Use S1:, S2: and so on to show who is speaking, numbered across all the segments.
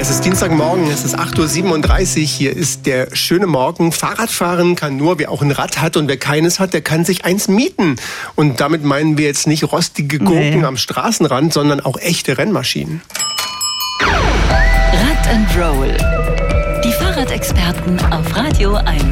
S1: Es ist Dienstagmorgen, es ist 8.37 Uhr. Hier ist der schöne Morgen. Fahrradfahren kann nur, wer auch ein Rad hat und wer keines hat, der kann sich eins mieten. Und damit meinen wir jetzt nicht rostige Gurken nee. am Straßenrand, sondern auch echte Rennmaschinen.
S2: Rad and Roll. Die Fahrradexperten auf Radio 1.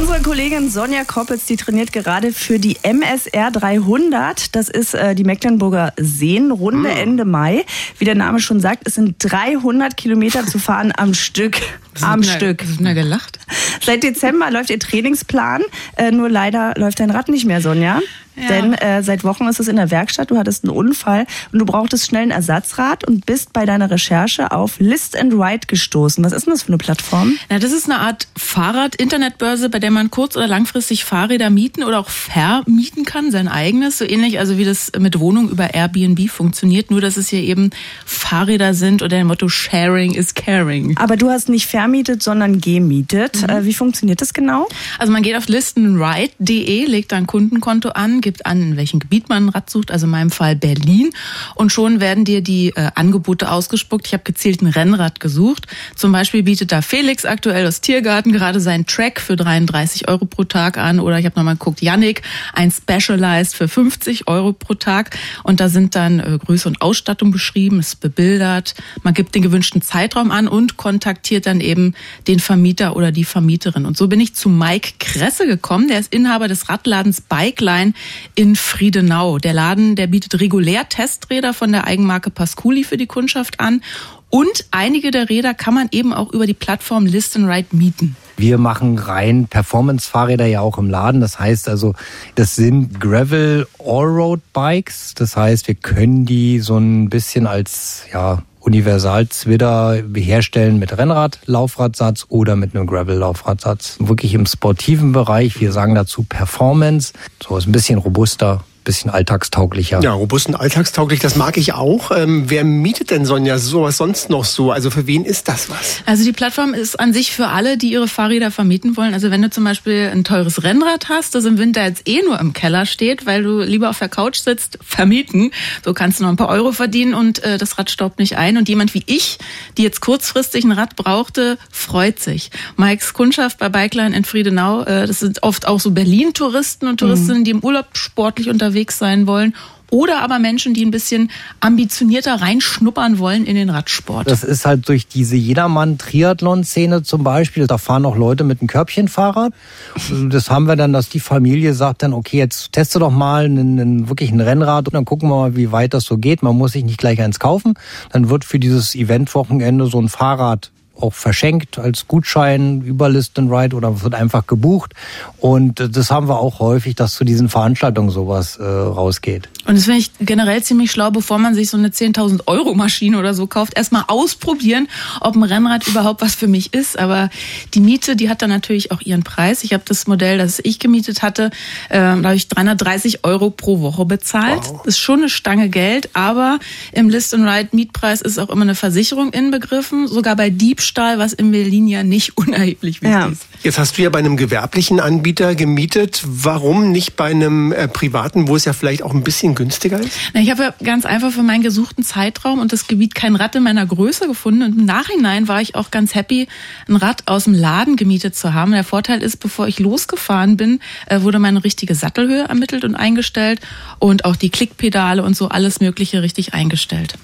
S3: Unsere Kollegin Sonja Koppitz, die trainiert gerade für die MSR 300. Das ist äh, die Mecklenburger Seenrunde mm. Ende Mai. Wie der Name schon sagt, es sind 300 Kilometer zu fahren am Stück. Am Stück.
S4: Hast du gelacht?
S3: Seit Dezember läuft ihr Trainingsplan. Äh, nur leider läuft dein Rad nicht mehr, Sonja. Ja. Denn äh, seit Wochen ist es in der Werkstatt, du hattest einen Unfall und du brauchtest schnell ein Ersatzrad und bist bei deiner Recherche auf List and Ride gestoßen. Was ist denn das für eine Plattform?
S4: Ja, das ist eine Art Fahrrad-Internetbörse, bei der man kurz- oder langfristig Fahrräder mieten oder auch vermieten kann, sein eigenes. So ähnlich, also wie das mit Wohnung über Airbnb funktioniert, nur dass es hier eben Fahrräder sind oder der Motto Sharing is Caring.
S3: Aber du hast nicht vermietet, sondern gemietet. Mhm. Äh, wie funktioniert das genau?
S4: Also man geht auf listenride.de, legt da ein Kundenkonto an, gibt an, in welchem Gebiet man ein Rad sucht, also in meinem Fall Berlin. Und schon werden dir die äh, Angebote ausgespuckt. Ich habe gezielt ein Rennrad gesucht. Zum Beispiel bietet da Felix aktuell aus Tiergarten gerade seinen Track für 33 Euro pro Tag an. Oder ich habe nochmal geguckt, Yannick, ein Specialized für 50 Euro pro Tag. Und da sind dann äh, Größe und Ausstattung beschrieben, ist bebildert. Man gibt den gewünschten Zeitraum an und kontaktiert dann eben den Vermieter oder die Vermieterin. Und so bin ich zu Mike Kresse gekommen. Der ist Inhaber des Radladens Bikeline in Friedenau. Der Laden, der bietet regulär Testräder von der Eigenmarke Pasculi für die Kundschaft an. Und einige der Räder kann man eben auch über die Plattform List Ride mieten.
S5: Wir machen rein Performance-Fahrräder ja auch im Laden. Das heißt also, das sind Gravel Allroad Bikes. Das heißt, wir können die so ein bisschen als ja, Universal-Zwitter herstellen mit Rennrad-Laufradsatz oder mit einem Gravel-Laufradsatz. Wirklich im sportiven Bereich, wir sagen dazu Performance, so ist ein bisschen robuster, bisschen alltagstauglicher.
S1: Ja, robust und alltagstauglich, das mag ich auch. Ähm, wer mietet denn Sonja sowas sonst noch so? Also für wen ist das was?
S4: Also die Plattform ist an sich für alle, die ihre Fahrräder vermieten wollen. Also wenn du zum Beispiel ein teures Rennrad hast, das im Winter jetzt eh nur im Keller steht, weil du lieber auf der Couch sitzt, vermieten. So kannst du noch ein paar Euro verdienen und äh, das Rad staubt nicht ein. Und jemand wie ich, die jetzt kurzfristig ein Rad brauchte, freut sich. Mikes Kundschaft bei Bikeline in Friedenau, äh, das sind oft auch so Berlin-Touristen und Touristinnen, mhm. die im Urlaub sportlich unterwegs unterwegs sein wollen oder aber Menschen, die ein bisschen ambitionierter reinschnuppern wollen in den Radsport.
S5: Das ist halt durch diese Jedermann-Triathlon-Szene zum Beispiel. Da fahren auch Leute mit einem Körbchenfahrrad. Das haben wir dann, dass die Familie sagt dann, okay, jetzt teste doch mal einen, einen, wirklich ein Rennrad und dann gucken wir mal, wie weit das so geht. Man muss sich nicht gleich eins kaufen. Dann wird für dieses Eventwochenende so ein Fahrrad auch verschenkt als Gutschein über List and Ride oder wird einfach gebucht. Und das haben wir auch häufig, dass zu diesen Veranstaltungen sowas äh, rausgeht.
S4: Und das finde ich generell ziemlich schlau, bevor man sich so eine 10.000 Euro Maschine oder so kauft, erstmal ausprobieren, ob ein Rennrad überhaupt was für mich ist. Aber die Miete, die hat dann natürlich auch ihren Preis. Ich habe das Modell, das ich gemietet hatte, äh, da habe ich 330 Euro pro Woche bezahlt. Wow. Das ist schon eine Stange Geld, aber im List and Ride Mietpreis ist auch immer eine Versicherung inbegriffen, sogar bei Diebstahl Diebstahl, was in Berlin ja nicht unerheblich wichtig ja. ist.
S1: Jetzt hast du ja bei einem gewerblichen Anbieter gemietet. Warum nicht bei einem äh, privaten, wo es ja vielleicht auch ein bisschen günstiger ist?
S4: Na, ich habe ganz einfach für meinen gesuchten Zeitraum und das Gebiet kein Rad in meiner Größe gefunden. Und im Nachhinein war ich auch ganz happy, ein Rad aus dem Laden gemietet zu haben. Der Vorteil ist, bevor ich losgefahren bin, äh, wurde meine richtige Sattelhöhe ermittelt und eingestellt und auch die Klickpedale und so alles Mögliche richtig eingestellt.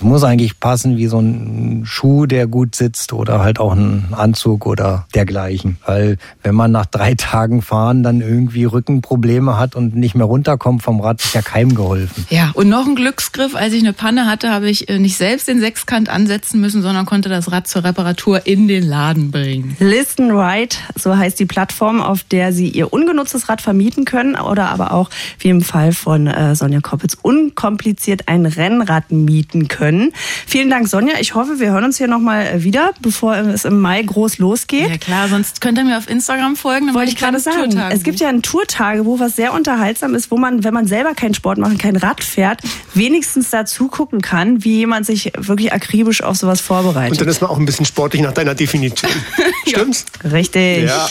S5: Muss eigentlich passen wie so ein Schuh, der gut sitzt oder halt auch ein Anzug oder dergleichen. Weil wenn man nach drei Tagen fahren dann irgendwie Rückenprobleme hat und nicht mehr runterkommt vom Rad, ist ja keinem geholfen.
S4: Ja, und noch ein Glücksgriff. Als ich eine Panne hatte, habe ich äh, nicht selbst den Sechskant ansetzen müssen, sondern konnte das Rad zur Reparatur in den Laden bringen.
S3: Listen Right, so heißt die Plattform, auf der Sie Ihr ungenutztes Rad vermieten können oder aber auch, wie im Fall von äh, Sonja Koppitz, unkompliziert ein Rennrad mieten können können. Vielen Dank, Sonja. Ich hoffe, wir hören uns hier nochmal äh, wieder, bevor es im Mai groß losgeht.
S4: Ja klar, sonst könnt ihr mir auf Instagram folgen.
S3: Wollte ich gerade sagen. Es gibt ja ein Tourtagebuch, was sehr unterhaltsam ist, wo man, wenn man selber keinen Sport macht, kein Rad fährt, wenigstens dazu gucken kann, wie jemand sich wirklich akribisch auf sowas vorbereitet.
S1: Und dann ist man auch ein bisschen sportlich nach deiner Definition. Stimmt's?
S3: Richtig.
S1: Ja.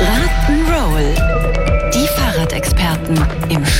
S2: Rock'n'Roll. Die Fahrradexperten